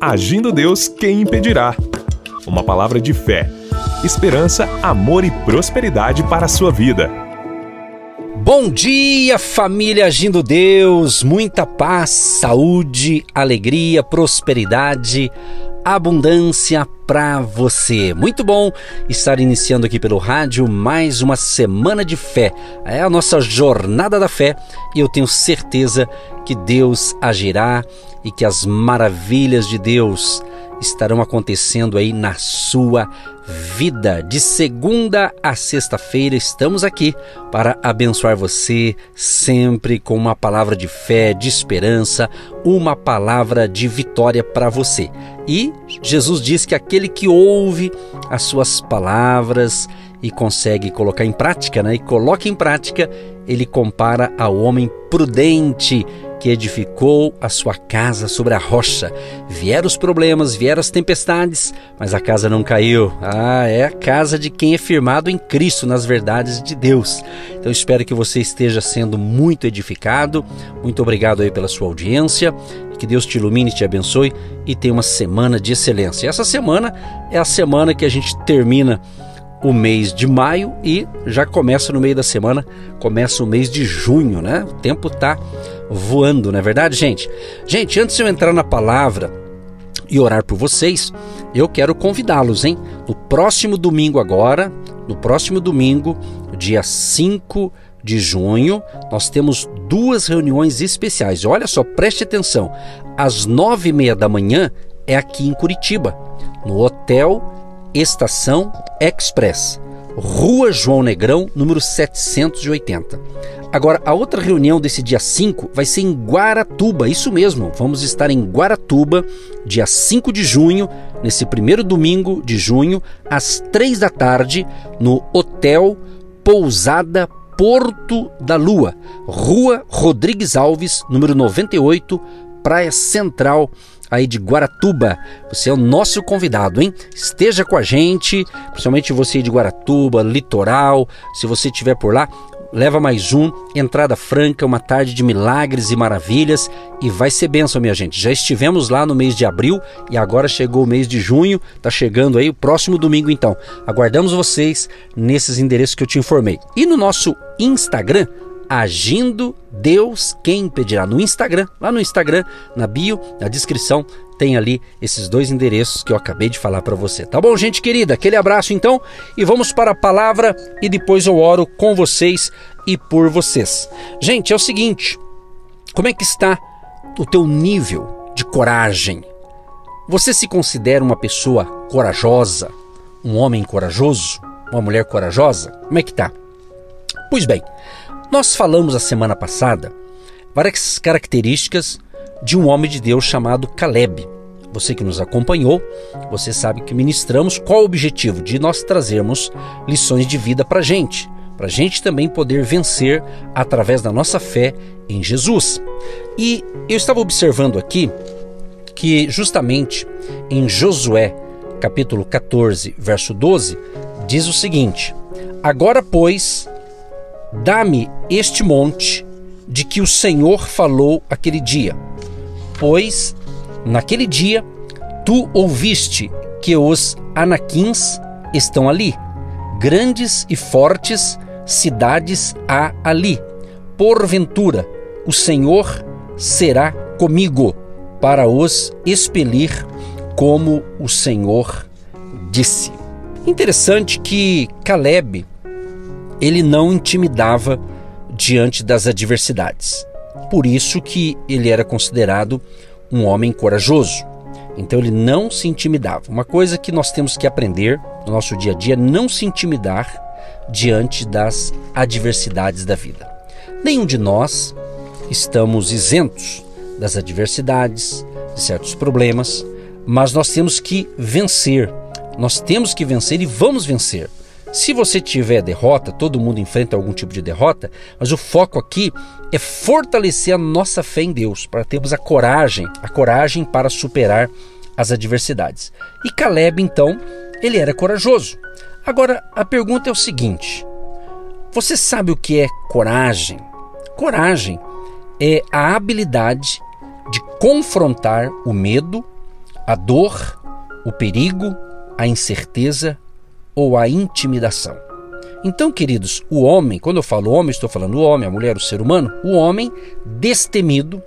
Agindo Deus, quem impedirá? Uma palavra de fé, esperança, amor e prosperidade para a sua vida. Bom dia, família Agindo Deus! Muita paz, saúde, alegria, prosperidade, abundância para você. Muito bom estar iniciando aqui pelo rádio mais uma semana de fé. É a nossa jornada da fé e eu tenho certeza que Deus agirá e que as maravilhas de Deus estarão acontecendo aí na sua vida. De segunda a sexta-feira estamos aqui para abençoar você sempre com uma palavra de fé, de esperança, uma palavra de vitória para você. E Jesus diz que aquele que ouve as suas palavras e consegue colocar em prática, né? E coloca em prática, ele compara ao homem prudente que edificou a sua casa sobre a rocha. Vieram os problemas, vieram as tempestades, mas a casa não caiu. Ah, é a casa de quem é firmado em Cristo, nas verdades de Deus. Então espero que você esteja sendo muito edificado. Muito obrigado aí pela sua audiência. Que Deus te ilumine, te abençoe e tenha uma semana de excelência. Essa semana é a semana que a gente termina o mês de maio e já começa no meio da semana, começa o mês de junho, né? O tempo tá voando, não é verdade, gente? Gente, antes de eu entrar na palavra e orar por vocês, eu quero convidá-los, hein? No próximo domingo agora, no próximo domingo, dia 5 de junho, nós temos duas reuniões especiais. Olha só, preste atenção. Às nove e meia da manhã é aqui em Curitiba, no Hotel Estação Express, Rua João Negrão, número 780. Agora, a outra reunião desse dia 5 vai ser em Guaratuba, isso mesmo, vamos estar em Guaratuba, dia 5 de junho, nesse primeiro domingo de junho, às 3 da tarde, no Hotel Pousada Porto da Lua, Rua Rodrigues Alves, número 98, Praia Central, aí de Guaratuba. Você é o nosso convidado, hein? Esteja com a gente, principalmente você de Guaratuba, litoral. Se você estiver por lá, leva mais um, entrada franca, uma tarde de milagres e maravilhas e vai ser benção, minha gente. Já estivemos lá no mês de abril e agora chegou o mês de junho, tá chegando aí o próximo domingo então. Aguardamos vocês nesses endereços que eu te informei. E no nosso Instagram, Agindo Deus Quem Impedirá. No Instagram, lá no Instagram, na bio, na descrição, tem ali esses dois endereços que eu acabei de falar para você. Tá bom, gente querida? Aquele abraço então e vamos para a palavra e depois eu oro com vocês e por vocês. Gente, é o seguinte, como é que está o teu nível de coragem? Você se considera uma pessoa corajosa? Um homem corajoso? Uma mulher corajosa? Como é que tá? Pois bem, nós falamos a semana passada várias características de um homem de Deus chamado Caleb. Você que nos acompanhou, você sabe que ministramos qual o objetivo de nós trazermos lições de vida para gente, para a gente também poder vencer através da nossa fé em Jesus. E eu estava observando aqui que justamente em Josué, capítulo 14, verso 12, diz o seguinte: Agora, pois, Dá-me este monte de que o Senhor falou aquele dia, pois naquele dia tu ouviste que os anaquins estão ali, grandes e fortes cidades há ali. Porventura, o Senhor será comigo para os expelir, como o Senhor disse. Interessante que Caleb ele não intimidava diante das adversidades. Por isso que ele era considerado um homem corajoso. Então ele não se intimidava. Uma coisa que nós temos que aprender no nosso dia a dia é não se intimidar diante das adversidades da vida. Nenhum de nós estamos isentos das adversidades, de certos problemas, mas nós temos que vencer. Nós temos que vencer e vamos vencer. Se você tiver derrota, todo mundo enfrenta algum tipo de derrota, mas o foco aqui é fortalecer a nossa fé em Deus, para termos a coragem, a coragem para superar as adversidades. E Caleb, então, ele era corajoso. Agora, a pergunta é o seguinte: você sabe o que é coragem? Coragem é a habilidade de confrontar o medo, a dor, o perigo, a incerteza ou a intimidação. Então, queridos, o homem, quando eu falo homem, estou falando o homem, a mulher, o ser humano, o homem destemido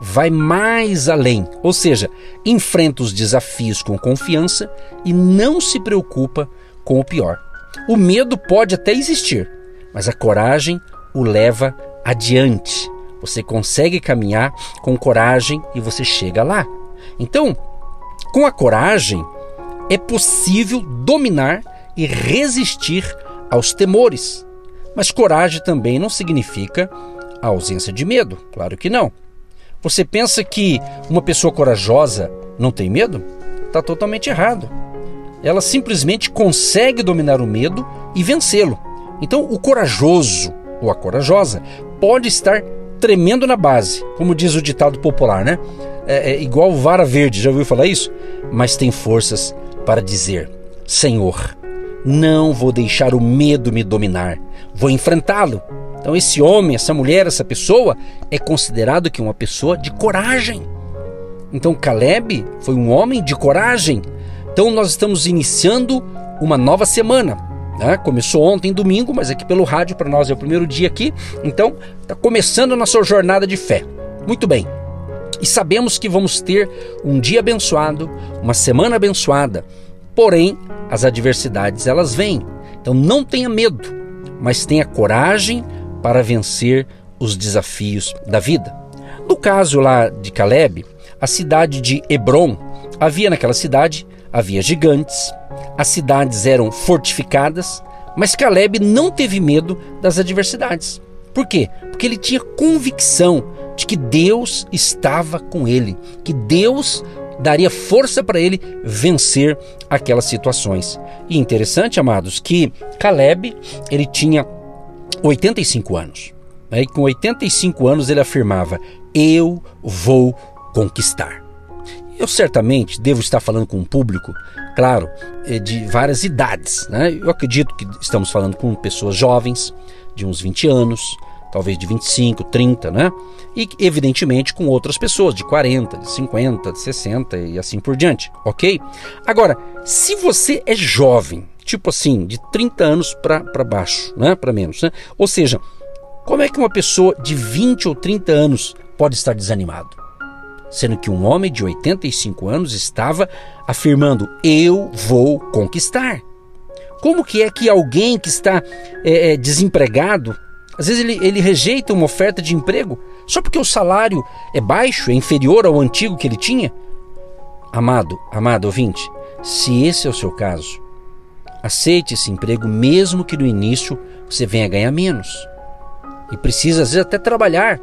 vai mais além, ou seja, enfrenta os desafios com confiança e não se preocupa com o pior. O medo pode até existir, mas a coragem o leva adiante. Você consegue caminhar com coragem e você chega lá. Então, com a coragem, é possível dominar e resistir aos temores. Mas coragem também não significa a ausência de medo, claro que não. Você pensa que uma pessoa corajosa não tem medo? Está totalmente errado. Ela simplesmente consegue dominar o medo e vencê-lo. Então, o corajoso ou a corajosa pode estar tremendo na base, como diz o ditado popular, né? É, é igual vara verde, já ouviu falar isso? Mas tem forças para dizer: Senhor, não vou deixar o medo me dominar, vou enfrentá-lo então, esse homem, essa mulher, essa pessoa é considerado que uma pessoa de coragem. Então, Caleb foi um homem de coragem. Então, nós estamos iniciando uma nova semana. Né? Começou ontem, domingo, mas aqui pelo rádio para nós é o primeiro dia aqui. Então, está começando a nossa jornada de fé. Muito bem. E sabemos que vamos ter um dia abençoado, uma semana abençoada. Porém, as adversidades elas vêm. Então, não tenha medo, mas tenha coragem para vencer os desafios da vida. No caso lá de Caleb, a cidade de Hebron, havia naquela cidade, havia gigantes, as cidades eram fortificadas, mas Caleb não teve medo das adversidades. Por quê? Porque ele tinha convicção de que Deus estava com ele, que Deus daria força para ele vencer aquelas situações. E interessante, amados, que Caleb, ele tinha 85 anos. Né? E com 85 anos ele afirmava: Eu vou conquistar. Eu certamente devo estar falando com um público, claro, eh, de várias idades. Né? Eu acredito que estamos falando com pessoas jovens, de uns 20 anos, talvez de 25, 30, né? E evidentemente com outras pessoas de 40, de 50, de 60 e assim por diante, ok? Agora, se você é jovem, tipo assim, de 30 anos para baixo, né? para menos. Né? Ou seja, como é que uma pessoa de 20 ou 30 anos pode estar desanimado? Sendo que um homem de 85 anos estava afirmando: Eu vou conquistar. Como que é que alguém que está é, desempregado, às vezes ele, ele rejeita uma oferta de emprego só porque o salário é baixo, é inferior ao antigo que ele tinha? Amado, amado ouvinte, se esse é o seu caso, Aceite esse emprego, mesmo que no início você venha ganhar menos. E precisa, às vezes, até trabalhar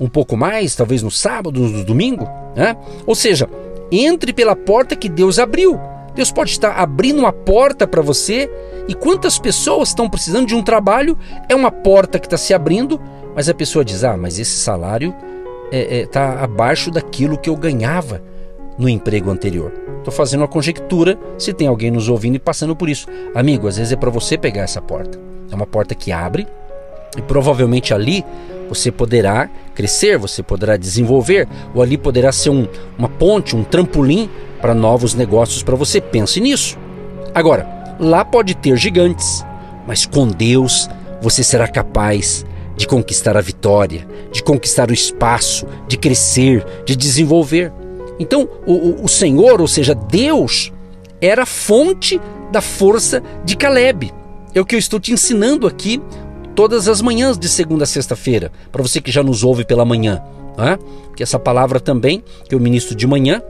um pouco mais, talvez no sábado, no domingo. Né? Ou seja, entre pela porta que Deus abriu. Deus pode estar abrindo uma porta para você. E quantas pessoas estão precisando de um trabalho? É uma porta que está se abrindo, mas a pessoa diz: Ah, mas esse salário está é, é, tá abaixo daquilo que eu ganhava no emprego anterior. Estou fazendo uma conjectura se tem alguém nos ouvindo e passando por isso. Amigo, às vezes é para você pegar essa porta. É uma porta que abre e provavelmente ali você poderá crescer, você poderá desenvolver, ou ali poderá ser um, uma ponte, um trampolim para novos negócios para você. Pense nisso. Agora, lá pode ter gigantes, mas com Deus você será capaz de conquistar a vitória, de conquistar o espaço, de crescer, de desenvolver. Então, o, o Senhor, ou seja, Deus, era a fonte da força de Caleb. É o que eu estou te ensinando aqui todas as manhãs de segunda a sexta-feira, para você que já nos ouve pela manhã. Né? Que essa palavra também, que eu ministro de manhã,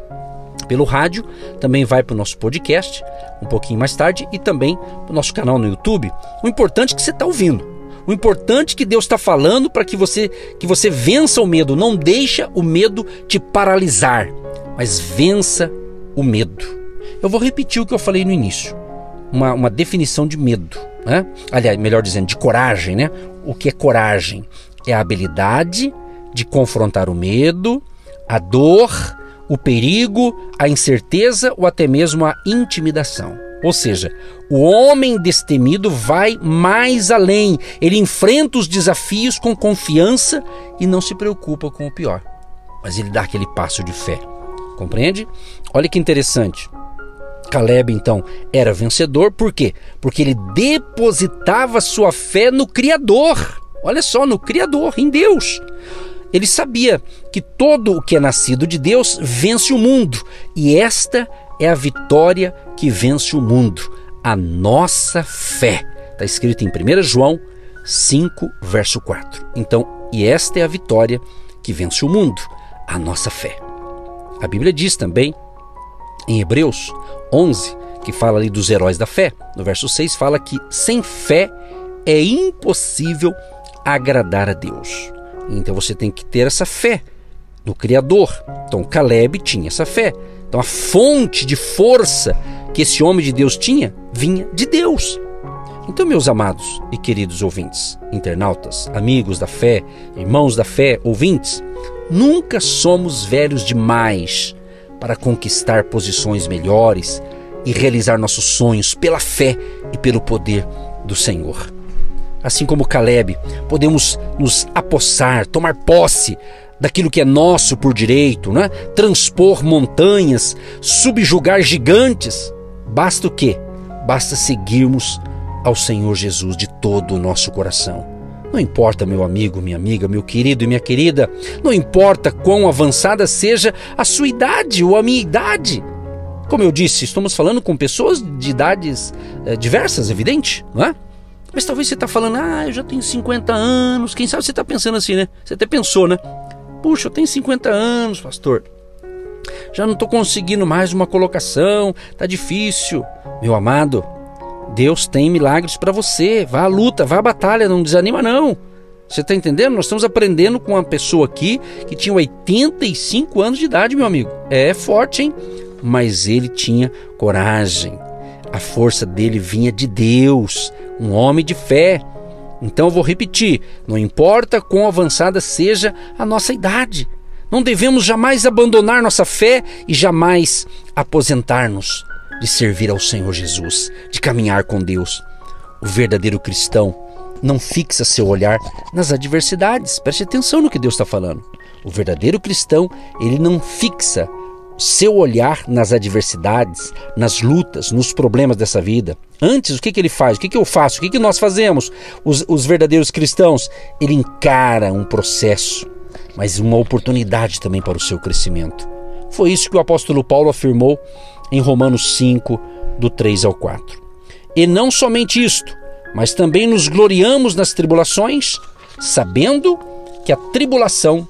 pelo rádio, também vai para o nosso podcast um pouquinho mais tarde e também para o nosso canal no YouTube. O importante é que você está ouvindo. O importante é que Deus está falando para que você que você vença o medo. Não deixa o medo te paralisar mas vença o medo. Eu vou repetir o que eu falei no início, uma, uma definição de medo, né? aliás, melhor dizendo, de coragem. Né? O que é coragem? É a habilidade de confrontar o medo, a dor, o perigo, a incerteza ou até mesmo a intimidação. Ou seja, o homem destemido vai mais além. Ele enfrenta os desafios com confiança e não se preocupa com o pior. Mas ele dá aquele passo de fé Compreende? Olha que interessante. Caleb então era vencedor, por quê? Porque ele depositava sua fé no Criador. Olha só, no Criador, em Deus. Ele sabia que todo o que é nascido de Deus vence o mundo, e esta é a vitória que vence o mundo, a nossa fé. Está escrito em 1 João 5, verso 4. Então, e esta é a vitória que vence o mundo, a nossa fé. A Bíblia diz também em Hebreus 11, que fala ali dos heróis da fé, no verso 6 fala que sem fé é impossível agradar a Deus. Então você tem que ter essa fé no Criador. Então Caleb tinha essa fé. Então a fonte de força que esse homem de Deus tinha vinha de Deus. Então, meus amados e queridos ouvintes, internautas, amigos da fé, irmãos da fé, ouvintes, nunca somos velhos demais para conquistar posições melhores e realizar nossos sonhos pela fé e pelo poder do Senhor. Assim como Caleb, podemos nos apossar, tomar posse daquilo que é nosso por direito, né? transpor montanhas, subjugar gigantes. Basta o quê? Basta seguirmos ao Senhor Jesus de todo o nosso coração. Não importa, meu amigo, minha amiga, meu querido e minha querida, não importa quão avançada seja a sua idade ou a minha idade. Como eu disse, estamos falando com pessoas de idades é, diversas, evidente, não é? Mas talvez você está falando, ah, eu já tenho 50 anos. Quem sabe você está pensando assim, né? Você até pensou, né? Puxa, eu tenho 50 anos, pastor. Já não estou conseguindo mais uma colocação, tá difícil. Meu amado, Deus tem milagres para você. Vá à luta, vá à batalha, não desanima não. Você está entendendo? Nós estamos aprendendo com uma pessoa aqui que tinha 85 anos de idade, meu amigo. É forte, hein? Mas ele tinha coragem. A força dele vinha de Deus, um homem de fé. Então eu vou repetir: não importa quão avançada seja a nossa idade, não devemos jamais abandonar nossa fé e jamais aposentar-nos de servir ao Senhor Jesus, de caminhar com Deus. O verdadeiro cristão não fixa seu olhar nas adversidades. Preste atenção no que Deus está falando. O verdadeiro cristão, ele não fixa seu olhar nas adversidades, nas lutas, nos problemas dessa vida. Antes, o que, que ele faz? O que, que eu faço? O que, que nós fazemos? Os, os verdadeiros cristãos, ele encara um processo, mas uma oportunidade também para o seu crescimento. Foi isso que o apóstolo Paulo afirmou em Romanos 5, do 3 ao 4. E não somente isto, mas também nos gloriamos nas tribulações, sabendo que a tribulação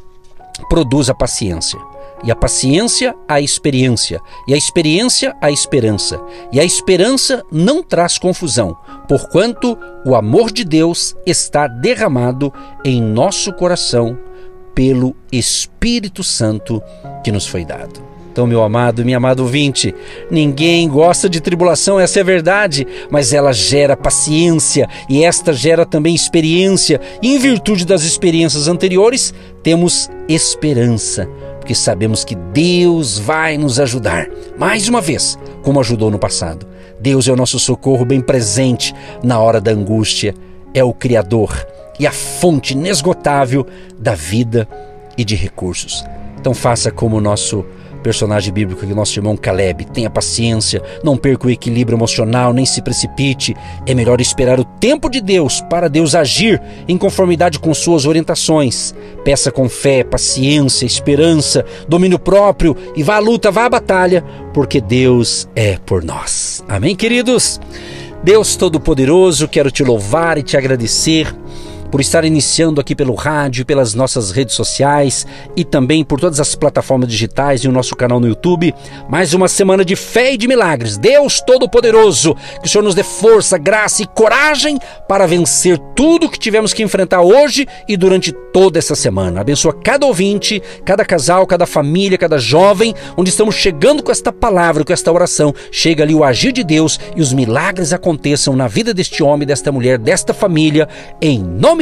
produz a paciência, e a paciência a experiência, e a experiência a esperança, e a esperança não traz confusão, porquanto o amor de Deus está derramado em nosso coração pelo Espírito Santo que nos foi dado. Então, meu amado, minha amada ouvinte, ninguém gosta de tribulação, essa é a verdade, mas ela gera paciência e esta gera também experiência. E em virtude das experiências anteriores, temos esperança, porque sabemos que Deus vai nos ajudar. Mais uma vez, como ajudou no passado. Deus é o nosso socorro bem presente na hora da angústia, é o Criador e a fonte inesgotável da vida e de recursos. Então faça como o nosso personagem bíblico que nosso irmão Caleb. Tenha paciência, não perca o equilíbrio emocional, nem se precipite. É melhor esperar o tempo de Deus para Deus agir em conformidade com suas orientações. Peça com fé, paciência, esperança, domínio próprio e vá à luta, vá à batalha, porque Deus é por nós. Amém, queridos? Deus Todo-Poderoso, quero te louvar e te agradecer por estar iniciando aqui pelo rádio, pelas nossas redes sociais e também por todas as plataformas digitais e o nosso canal no YouTube. Mais uma semana de fé e de milagres. Deus Todo-Poderoso, que o Senhor nos dê força, graça e coragem para vencer tudo que tivemos que enfrentar hoje e durante toda essa semana. Abençoa cada ouvinte, cada casal, cada família, cada jovem, onde estamos chegando com esta palavra, com esta oração. Chega ali o agir de Deus e os milagres aconteçam na vida deste homem, desta mulher, desta família, em nome